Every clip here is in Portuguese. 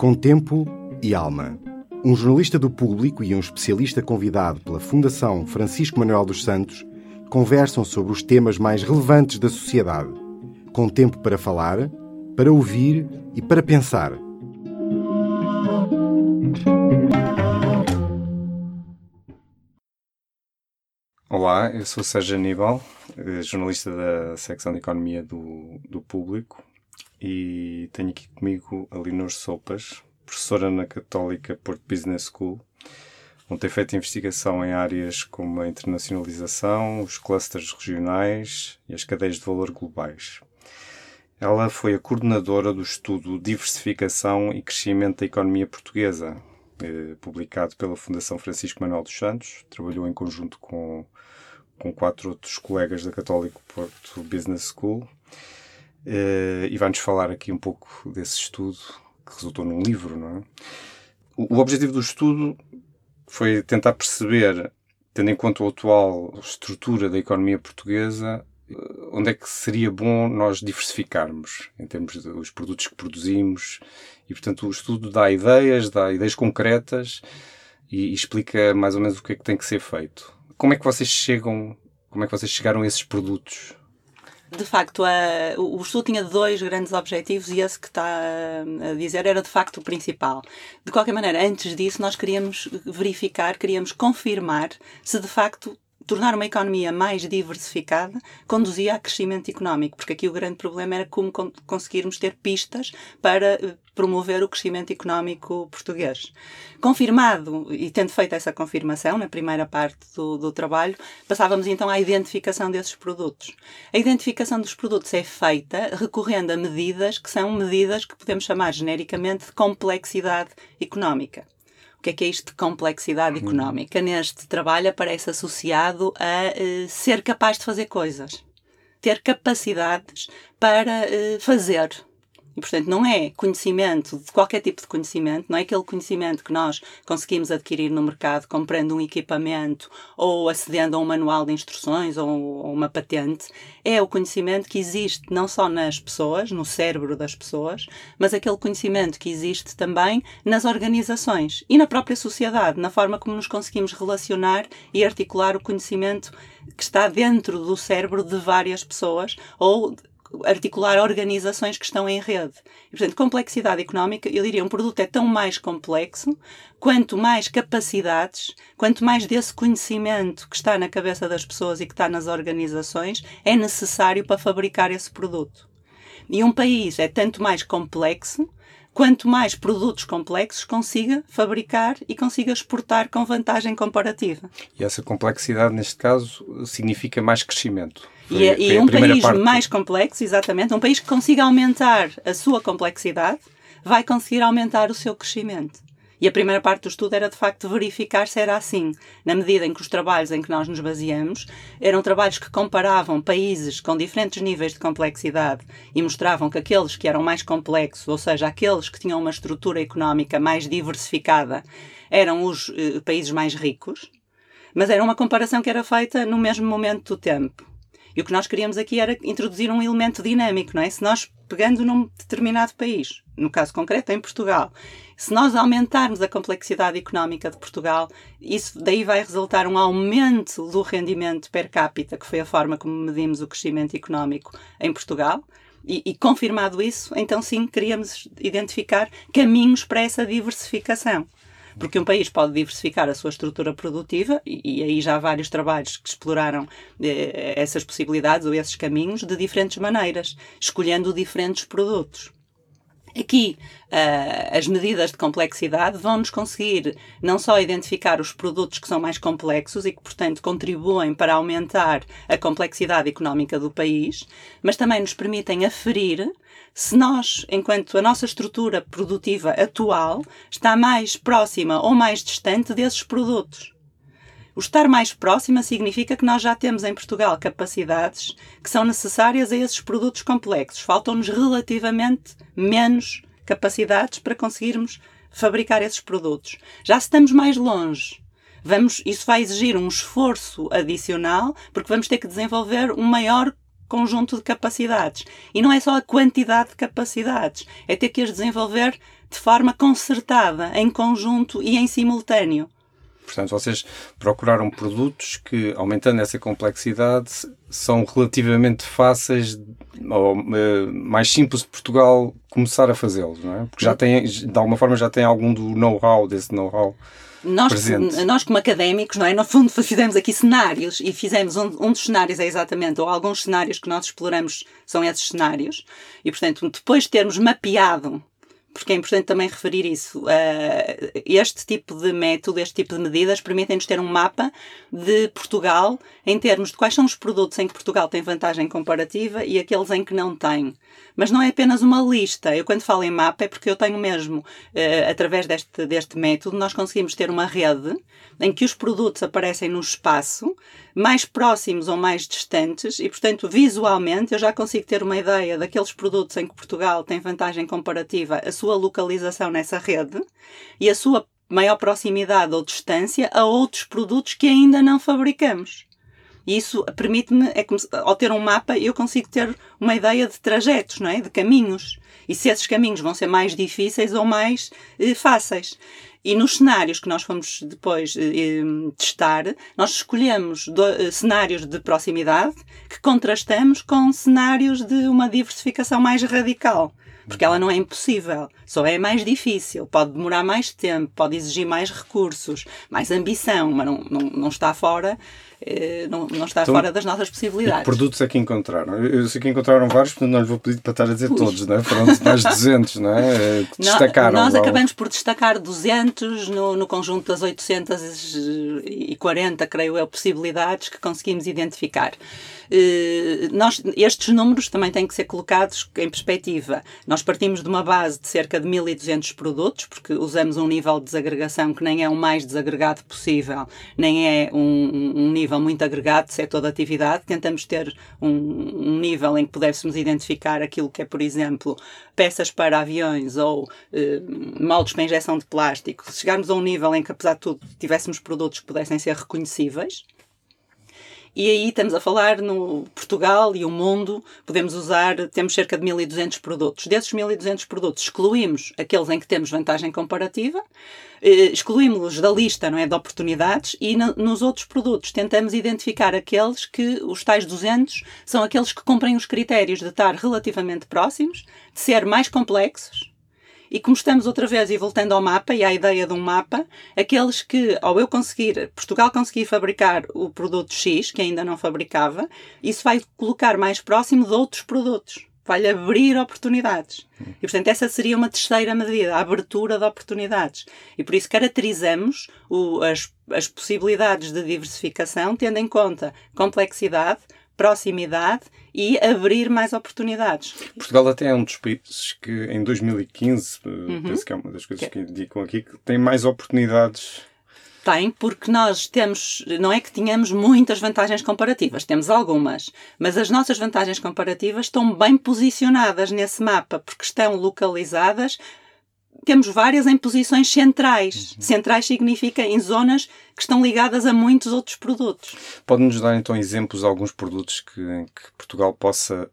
Com tempo e alma. Um jornalista do público e um especialista convidado pela Fundação Francisco Manuel dos Santos conversam sobre os temas mais relevantes da sociedade. Com tempo para falar, para ouvir e para pensar. Olá, eu sou Sérgio Aníbal, eh, jornalista da secção de Economia do, do Público e tenho aqui comigo a Linor Sopas, professora na Católica Porto Business School, onde tem feito investigação em áreas como a internacionalização, os clusters regionais e as cadeias de valor globais. Ela foi a coordenadora do estudo Diversificação e Crescimento da Economia Portuguesa, eh, publicado pela Fundação Francisco Manuel dos Santos. Trabalhou em conjunto com, com quatro outros colegas da Católico Porto Business School. Eh, e vai-nos falar aqui um pouco desse estudo que resultou num livro, não é? O, o objetivo do estudo foi tentar perceber, tendo em conta a atual estrutura da economia portuguesa, eh, onde é que seria bom nós diversificarmos em termos dos produtos que produzimos e, portanto, o estudo dá ideias, dá ideias concretas e, e explica mais ou menos o que é que tem que ser feito. Como é que vocês chegam, como é que vocês chegaram a esses produtos? De facto, a, o estudo tinha dois grandes objetivos e esse que está a dizer era de facto o principal. De qualquer maneira, antes disso, nós queríamos verificar, queríamos confirmar se de facto tornar uma economia mais diversificada conduzia a crescimento económico, porque aqui o grande problema era como conseguirmos ter pistas para eh, promover o crescimento económico português. Confirmado, e tendo feito essa confirmação na primeira parte do, do trabalho, passávamos então à identificação desses produtos. A identificação dos produtos é feita recorrendo a medidas que são medidas que podemos chamar genericamente de complexidade económica. O que é que é isto de complexidade uhum. económica? Neste trabalho aparece associado a uh, ser capaz de fazer coisas. Ter capacidades para uh, fazer e, portanto, não é conhecimento, de qualquer tipo de conhecimento, não é aquele conhecimento que nós conseguimos adquirir no mercado comprando um equipamento ou acedendo a um manual de instruções ou, ou uma patente. É o conhecimento que existe não só nas pessoas, no cérebro das pessoas, mas aquele conhecimento que existe também nas organizações e na própria sociedade, na forma como nos conseguimos relacionar e articular o conhecimento que está dentro do cérebro de várias pessoas ou articular organizações que estão em rede. E, portanto, complexidade económica, eu diria, um produto é tão mais complexo quanto mais capacidades, quanto mais desse conhecimento que está na cabeça das pessoas e que está nas organizações é necessário para fabricar esse produto. E um país é tanto mais complexo quanto mais produtos complexos consiga fabricar e consiga exportar com vantagem comparativa. E essa complexidade, neste caso, significa mais crescimento. E, é, e um país parte... mais complexo, exatamente, um país que consiga aumentar a sua complexidade, vai conseguir aumentar o seu crescimento. E a primeira parte do estudo era de facto verificar se era assim, na medida em que os trabalhos em que nós nos baseamos eram trabalhos que comparavam países com diferentes níveis de complexidade e mostravam que aqueles que eram mais complexos, ou seja, aqueles que tinham uma estrutura económica mais diversificada, eram os eh, países mais ricos, mas era uma comparação que era feita no mesmo momento do tempo. E o que nós queríamos aqui era introduzir um elemento dinâmico, não é? Se nós, pegando num determinado país, no caso concreto em Portugal, se nós aumentarmos a complexidade económica de Portugal, isso daí vai resultar um aumento do rendimento per capita, que foi a forma como medimos o crescimento económico em Portugal. E, e confirmado isso, então sim, queríamos identificar caminhos para essa diversificação. Porque um país pode diversificar a sua estrutura produtiva, e, e aí já há vários trabalhos que exploraram eh, essas possibilidades ou esses caminhos de diferentes maneiras, escolhendo diferentes produtos. Aqui, uh, as medidas de complexidade vão-nos conseguir não só identificar os produtos que são mais complexos e que, portanto, contribuem para aumentar a complexidade económica do país, mas também nos permitem aferir se nós, enquanto a nossa estrutura produtiva atual, está mais próxima ou mais distante desses produtos. O estar mais próxima significa que nós já temos em Portugal capacidades que são necessárias a esses produtos complexos. Faltam-nos relativamente menos capacidades para conseguirmos fabricar esses produtos. Já estamos mais longe. Vamos, isso vai exigir um esforço adicional, porque vamos ter que desenvolver um maior conjunto de capacidades. E não é só a quantidade de capacidades, é ter que as desenvolver de forma concertada, em conjunto e em simultâneo. Portanto, vocês procuraram produtos que, aumentando essa complexidade, são relativamente fáceis ou uh, mais simples de Portugal começar a fazê-los, não é? Porque já tem, de alguma forma, já tem algum do know-how, desse know-how. Nós, nós, como académicos, não é? No fundo, fizemos aqui cenários e fizemos um, um, dos cenários é exatamente, ou alguns cenários que nós exploramos são esses cenários, e portanto, depois de termos mapeado porque é importante também referir isso. Uh, este tipo de método, este tipo de medidas permitem-nos ter um mapa de Portugal em termos de quais são os produtos em que Portugal tem vantagem comparativa e aqueles em que não tem. Mas não é apenas uma lista. Eu, quando falo em mapa, é porque eu tenho mesmo, uh, através deste, deste método, nós conseguimos ter uma rede em que os produtos aparecem no espaço, mais próximos ou mais distantes, e, portanto, visualmente eu já consigo ter uma ideia daqueles produtos em que Portugal tem vantagem comparativa, sua localização nessa rede e a sua maior proximidade ou distância a outros produtos que ainda não fabricamos. Isso permite-me, é ao ter um mapa, eu consigo ter uma ideia de trajetos, não é? de caminhos. E se esses caminhos vão ser mais difíceis ou mais eh, fáceis. E nos cenários que nós fomos depois eh testar, nós escolhemos do, eh, cenários de proximidade que contrastamos com cenários de uma diversificação mais radical. Porque ela não é impossível, só é mais difícil, pode demorar mais tempo, pode exigir mais recursos, mais ambição, mas não, não, não está fora eh, não, não está então, fora das nossas possibilidades. Que produtos é que encontraram? Eu sei que encontraram vários, portanto não lhes vou pedir para estar a dizer Ui. todos, não é? Foram mais de 200, não é? Eh, que destacaram. Nós acabamos por destacar 200 no, no conjunto das 840, creio eu, possibilidades que conseguimos identificar. Eh, nós, estes números também têm que ser colocados em perspectiva. Nós partimos de uma base de cerca de 1.200 produtos, porque usamos um nível de desagregação que nem é o mais desagregado possível, nem é um, um nível muito agregado de setor de atividade. Tentamos ter um, um, nível em que pudéssemos identificar aquilo que é, por exemplo, peças para aviões ou eh, moldes para injeção de plástico. Se chegarmos a um nível em que, apesar de tudo, tivéssemos produtos que pudessem ser reconhecíveis, e aí estamos a falar no Portugal e o mundo, podemos usar, temos cerca de 1.200 produtos. Desses 1.200 produtos, excluímos aqueles em que temos vantagem comparativa, eh, excluímos-los da lista não é, de oportunidades e no, nos outros produtos tentamos identificar aqueles que, os tais 200, são aqueles que cumprem os critérios de estar relativamente próximos, de ser mais complexos e como estamos outra vez e voltando ao mapa e à ideia de um mapa, aqueles que, ao eu conseguir, Portugal conseguir fabricar o produto X, que ainda não fabricava, isso vai colocar mais próximo de outros produtos. Vai-lhe abrir oportunidades. E, portanto, essa seria uma terceira medida, a abertura de oportunidades. E por isso caracterizamos o, as, as possibilidades de diversificação, tendo em conta complexidade, proximidade e abrir mais oportunidades. Portugal até é um dos países que em 2015, eh, uhum. penso que é uma das coisas que, que indicam aqui, que tem mais oportunidades tem, porque nós temos, não é que tenhamos muitas vantagens comparativas, temos algumas, mas as nossas vantagens comparativas estão bem posicionadas nesse mapa, porque estão localizadas temos várias em posições centrais. Uhum. Centrais significa em zonas que estão ligadas a muitos outros produtos. Pode-nos dar então exemplos de alguns produtos que, em que Portugal possa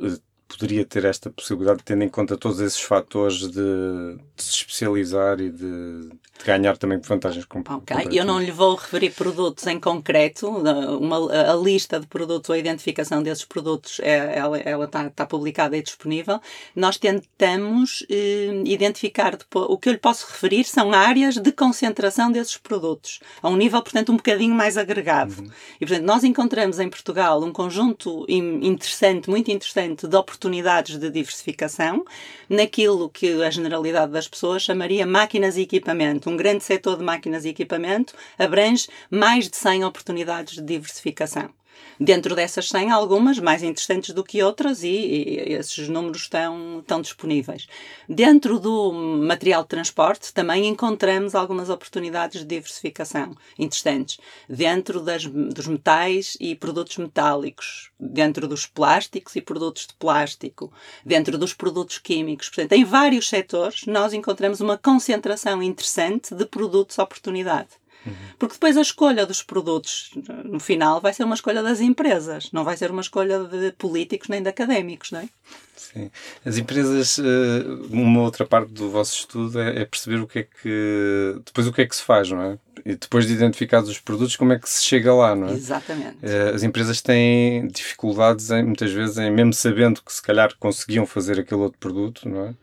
eh, poderia ter esta possibilidade, tendo em conta todos esses fatores de, de se especializar e de, de, ganhar também vantagens comparativas. Ok, eu não lhe vou referir produtos em concreto, uma, a lista de produtos ou a identificação desses produtos, é, ela, ela está, está publicada e disponível. Nós tentamos eh, identificar, depois, o que eu lhe posso referir são áreas de concentração desses produtos, a um nível, portanto, um bocadinho mais agregado. Uhum. E, portanto, nós encontramos em Portugal um conjunto interessante, muito interessante, de oportunidades oportunidades de diversificação naquilo que a generalidade das pessoas chamaria máquinas e equipamento. Um grande setor de máquinas e equipamento abrange mais de 100 oportunidades de diversificação. Dentro dessas 100, algumas mais interessantes do que outras e, e, esses números estão, estão disponíveis. Dentro do material de transporte também encontramos algumas oportunidades de diversificação interessantes. Dentro das, dos metais e produtos metálicos, dentro dos plásticos e produtos de plástico, dentro dos produtos químicos. Portanto, em vários setores nós encontramos uma concentração interessante de produtos oportunidade. Uhum. Porque depois a escolha dos produtos, no final, vai ser uma escolha das empresas, não vai ser uma escolha de políticos nem de académicos, não é? Sim. As empresas, eh, uma outra parte do vosso estudo é, é, perceber o que é que. Depois o que é que se faz, não é? E depois de identificados os produtos, como é que se chega lá, não é? Exatamente. Eh, as empresas têm dificuldades, em, muitas vezes, em, mesmo sabendo que se calhar conseguiam fazer aquele outro produto, não é?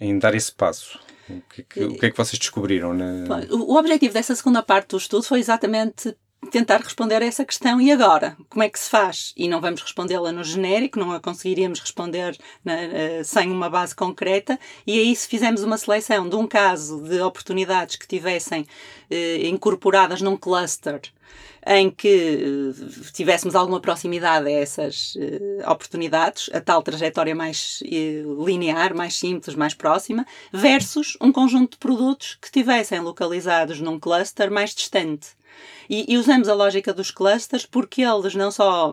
Em dar esse passo. O que, é que, o que é que vocês descobriram? Na... O objetivo dessa segunda parte do estudo foi exatamente tentar responder a essa questão e agora? Como é que se faz? E não vamos respondê-la no genérico, não a conseguiríamos responder na, uh, sem uma base concreta, e aí se fizemos uma seleção de um caso de oportunidades que tivessem uh, incorporadas num cluster em que uh, tivéssemos alguma proximidade a essas oportunidades, a tal trajetória mais linear, mais simples, mais próxima, versus um conjunto de produtos que tivessem localizados num cluster mais distante. E, e, usamos a lógica dos clusters porque eles não só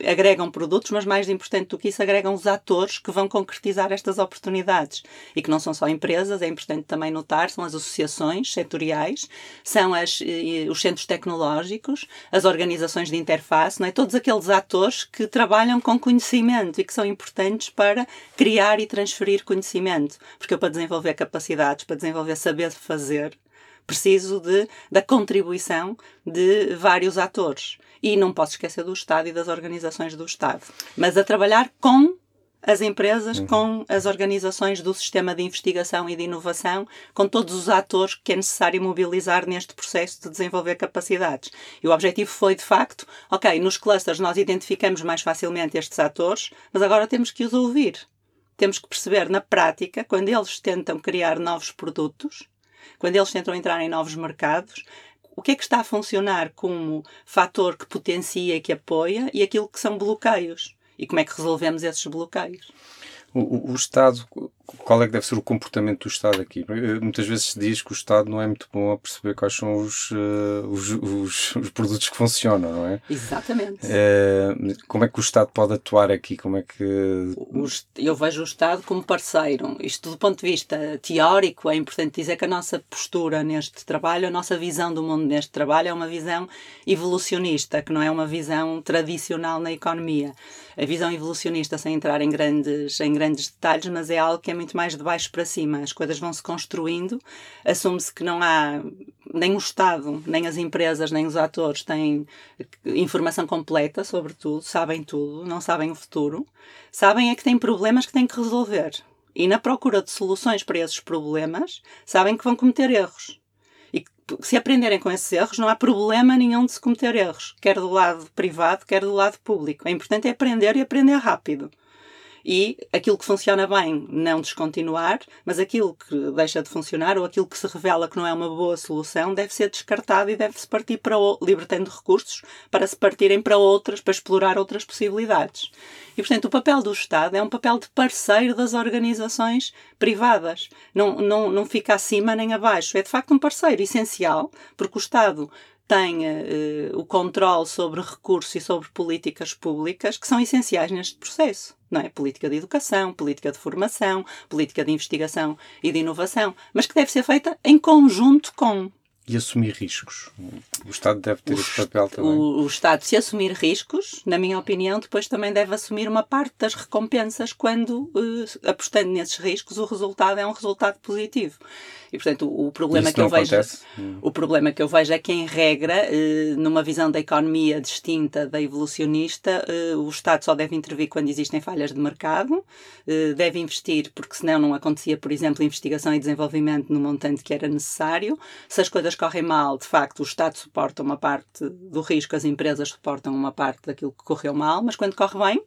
eh, agregam produtos, mas mais importante do que isso, agregam os atores que vão concretizar estas oportunidades. E que não são só empresas, é importante também notar, são as associações setoriais, são as, os centros tecnológicos, as organizações de interface, não é? todos aqueles atores que trabalham com conhecimento e que são importantes para criar e transferir conhecimento. Porque eu, para desenvolver capacidades, para desenvolver saber fazer, preciso de, da contribuição de vários atores. E não posso esquecer do Estado e das organizações do Estado. Mas a trabalhar com as empresas, uhum. com as organizações do sistema de investigação e de inovação, com todos os atores que é necessário mobilizar neste processo de desenvolver capacidades. E o objetivo foi, de facto, ok, nos clusters nós identificamos mais facilmente estes atores, mas agora temos que os ouvir. Temos que perceber na prática, quando eles tentam criar novos produtos, quando eles tentam entrar em novos mercados, o que é que está a funcionar como fator que potencia e que apoia e aquilo que são bloqueios? E como é que resolvemos esses bloqueios? O, o, Estado, qual é que deve ser o comportamento do Estado aqui? Eh, muitas vezes se diz que o Estado não é muito bom a perceber quais são os, uh, os, os, os, produtos que funcionam, não é? Exatamente. Uh, como é que o Estado pode atuar aqui? Como é que... eu vejo o Estado como parceiro. Isto do ponto de vista teórico, é importante dizer que a nossa postura neste trabalho, a nossa visão do mundo neste trabalho é uma visão evolucionista, que não é uma visão tradicional na economia. A visão evolucionista, sem entrar em grandes, em grandes detalhes, mas é algo que é muito mais de baixo para cima. As coisas vão se construindo, assume-se que não há nem o Estado, nem as empresas, nem os atores têm informação completa sobre tudo, sabem tudo, não sabem o futuro. Sabem é que têm problemas que têm que resolver. E na procura de soluções para esses problemas, sabem que vão cometer erros. E se aprenderem com esses erros, não há problema nenhum de se cometer erros, quer do lado privado, quer do lado público. É importante é aprender e aprender rápido e aquilo que funciona bem não descontinuar, mas aquilo que deixa de funcionar ou aquilo que se revela que não é uma boa solução deve ser descartado e deve-se partir para o, libertando recursos para se partirem para outras, para explorar outras possibilidades. E, portanto, o papel do Estado é um papel de parceiro das organizações privadas. Não, não, não fica acima nem abaixo. É, de facto, um parceiro essencial, porque o Estado tenha uh, o controle sobre recursos e sobre políticas públicas que são essenciais neste processo. Não é? Política de educação, política de formação, política de investigação e de inovação, mas que deve ser feita em conjunto com e assumir riscos. O Estado deve ter o esse papel também. O, o, Estado, se assumir riscos, na minha opinião, depois também deve assumir uma parte das recompensas quando, uh, apostando nesses riscos, o resultado é um resultado positivo. E, portanto, o, o problema que eu vejo o problema que eu vejo é que, em regra, uh, numa visão da economia distinta da evolucionista, uh, o Estado só deve intervir quando existem falhas de mercado, deve investir, porque senão não acontecia, por exemplo, investigação e desenvolvimento no montante que era necessário. Se as coisas correm mal, de facto, o Estado suporta uma parte do risco, as empresas suportam uma parte daquilo que correu mal, mas quando corre bem,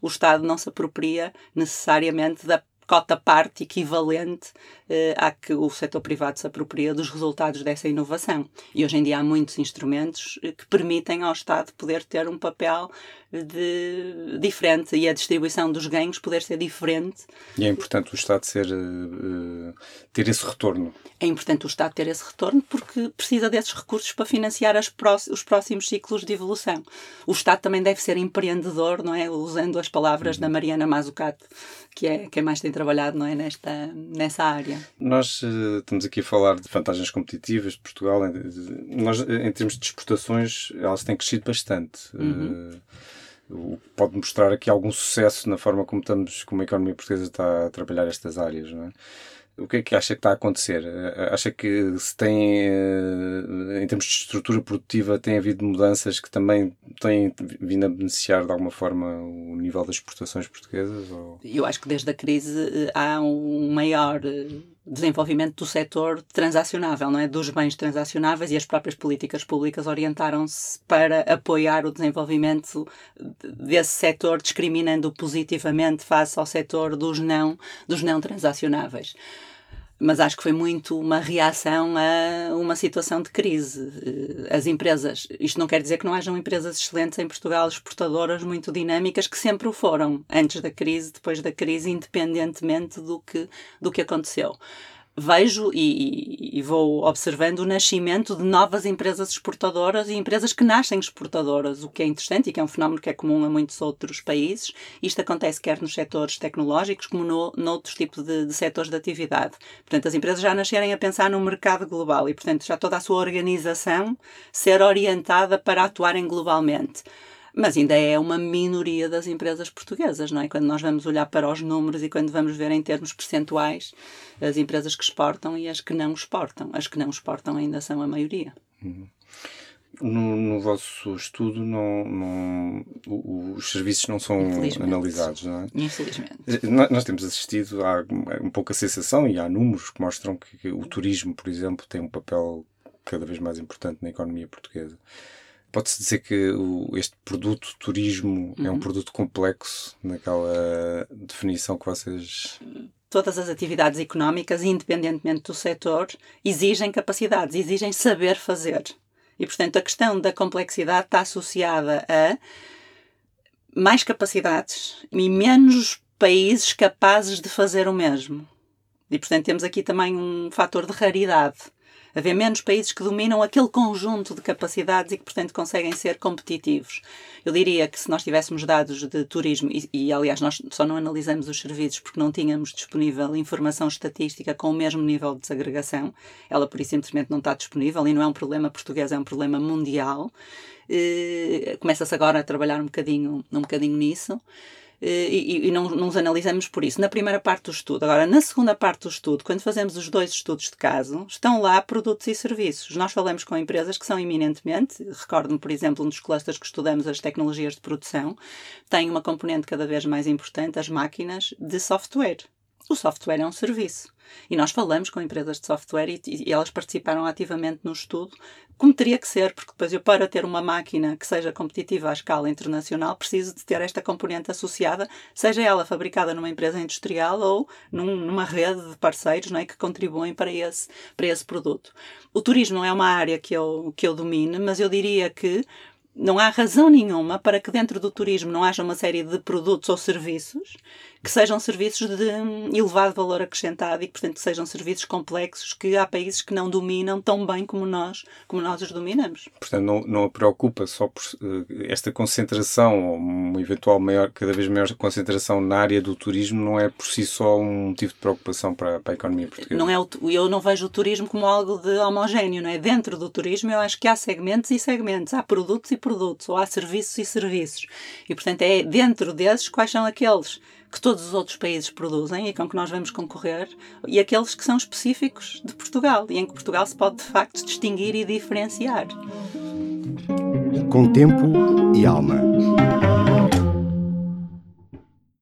o Estado não se apropria necessariamente da cota parte equivalente eh, à que o setor privado se apropria dos resultados dessa inovação. E hoje em dia há muitos instrumentos eh, que permitem ao Estado poder ter um papel de, diferente e a distribuição dos ganhos poder ser diferente. E é importante o Estado ser, uh, ter esse retorno. É importante o Estado ter esse retorno porque precisa desses recursos para financiar os próximos ciclos de evolução. O Estado também deve ser empreendedor, não é? Usando as palavras uhum. da Mariana Mazzucato, que é quem mais tem trabalhado não é? Nesta, nessa área. Nós uh, estamos aqui a falar de vantagens competitivas de Portugal. Nós, em termos de exportações, elas têm crescido bastante. Uhum. Uh, pode mostrar aqui algum sucesso na forma como estamos, como a economia portuguesa está a trabalhar estas áreas, não é? O que é que acha que está a acontecer? Eh, acha que se tem, eh, em termos de estrutura produtiva, tem havido mudanças que também têm vindo a beneficiar de alguma forma o nível das exportações portuguesas? Ou... Eu acho que desde a crise eh, há um maior desenvolvimento do setor transacionável, não é? Dos bens transacionáveis e as próprias políticas públicas orientaram-se para apoiar o desenvolvimento desse setor, discriminando positivamente face ao setor dos não, dos não transacionáveis mas acho que foi muito uma reação a uma situação de crise. Eh, as empresas, isto não quer dizer que não hajam empresas excelentes em Portugal, exportadoras muito dinâmicas, que sempre o foram, antes da crise, depois da crise, independentemente do que, do que aconteceu vejo e, e, vou observando o nascimento de novas empresas exportadoras e empresas que nascem exportadoras, o que é interessante e que é um fenómeno que é comum a muitos outros países. Isto acontece quer nos setores tecnológicos como no, noutros tipos de, de setores de atividade. Portanto, as empresas já nascerem a pensar no mercado global e, portanto, já toda a sua organização ser orientada para atuarem globalmente mas ainda é uma minoria das empresas portuguesas, não é? Quando nós vamos olhar para os números e quando vamos ver em termos percentuais as empresas que exportam e as que não exportam. As que não exportam ainda são a maioria. Uhum. No, no, vosso estudo, não, não, os serviços não são analisados, não é? Infelizmente. Nós temos assistido a um pouco a sensação e há números que mostram que, que o turismo, por exemplo, tem um papel cada vez mais importante na economia portuguesa. Pode-se dizer que o, este produto turismo uhum. é um uhum. produto complexo naquela definição que vocês. Todas as atividades económicas, independentemente do setor, exigem capacidades, exigem saber fazer. E, portanto, a questão da complexidade está associada a mais capacidades e menos países capazes de fazer o mesmo. E, portanto, temos aqui também um fator de raridade haver menos países que dominam aquele conjunto de capacidades e que, portanto, conseguem ser competitivos. Eu diria que se nós tivéssemos dados de turismo, e, e aliás, nós só não analisamos os serviços porque não tínhamos disponível informação estatística com o mesmo nível de desagregação, ela por isso simplesmente não está disponível e não é um problema português, é um problema mundial. Eh, começa-se agora a trabalhar um bocadinho, um bocadinho nisso. Eh, e, e não, nos analisamos por isso. Na primeira parte do estudo. Agora, na segunda parte do estudo, quando fazemos os dois estudos de caso, estão lá produtos e serviços. Nós falamos com empresas que são eminentemente, recordo-me, por exemplo, um dos clusters que estudamos, as tecnologias de produção, tem uma componente cada vez mais importante, as máquinas, de software. O software é um serviço. E nós falamos com empresas de software e, e, elas participaram ativamente no estudo, como teria que ser, porque depois eu, para ter uma máquina que seja competitiva à escala internacional, preciso de ter esta componente associada, seja ela fabricada numa empresa industrial ou num, numa rede de parceiros não é, que contribuem para esse, para esse produto. O turismo não é uma área que eu, que eu domine, mas eu diria que não há razão nenhuma para que dentro do turismo não haja uma série de produtos ou serviços que sejam serviços de elevado valor acrescentado e que, portanto, sejam serviços complexos que há países que não dominam tão bem como nós, como nós os dominamos. Portanto, não, não a preocupa só por uh, esta concentração, ou uma eventual maior, cada vez maior concentração na área do turismo, não é por si só um motivo de preocupação para, para a economia portuguesa? Não é o, eu não vejo o turismo como algo de homogéneo, não é? Dentro do turismo eu acho que há segmentos e segmentos, há produtos e produtos, ou há serviços e serviços. E, portanto, é dentro desses quais são aqueles que todos os outros países produzem e com que nós vamos concorrer, e aqueles que são específicos de Portugal e em que Portugal se pode de facto distinguir e diferenciar. Com tempo e alma.